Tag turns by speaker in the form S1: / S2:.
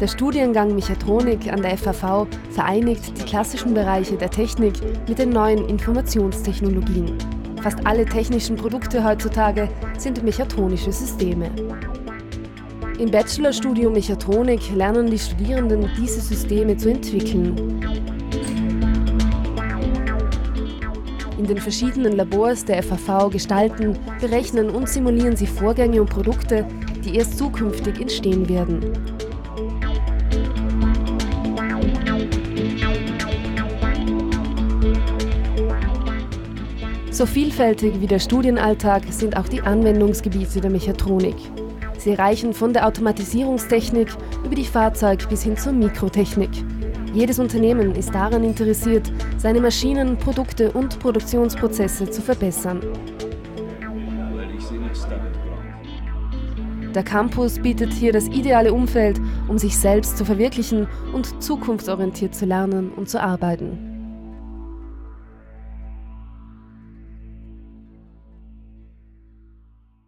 S1: Der Studiengang Mechatronik an der FAV vereinigt die klassischen Bereiche der Technik mit den neuen Informationstechnologien. Fast alle technischen Produkte heutzutage sind mechatronische Systeme. Im Bachelorstudium Mechatronik lernen die Studierenden, diese Systeme zu entwickeln. In den verschiedenen Labors der FAV gestalten, berechnen und simulieren sie Vorgänge und Produkte, die erst zukünftig entstehen werden. So vielfältig wie der Studienalltag sind auch die Anwendungsgebiete der Mechatronik. Sie reichen von der Automatisierungstechnik über die Fahrzeug bis hin zur Mikrotechnik. Jedes Unternehmen ist daran interessiert, seine Maschinen, Produkte und Produktionsprozesse zu verbessern. Der Campus bietet hier das ideale Umfeld, um sich selbst zu verwirklichen und zukunftsorientiert zu lernen und zu arbeiten.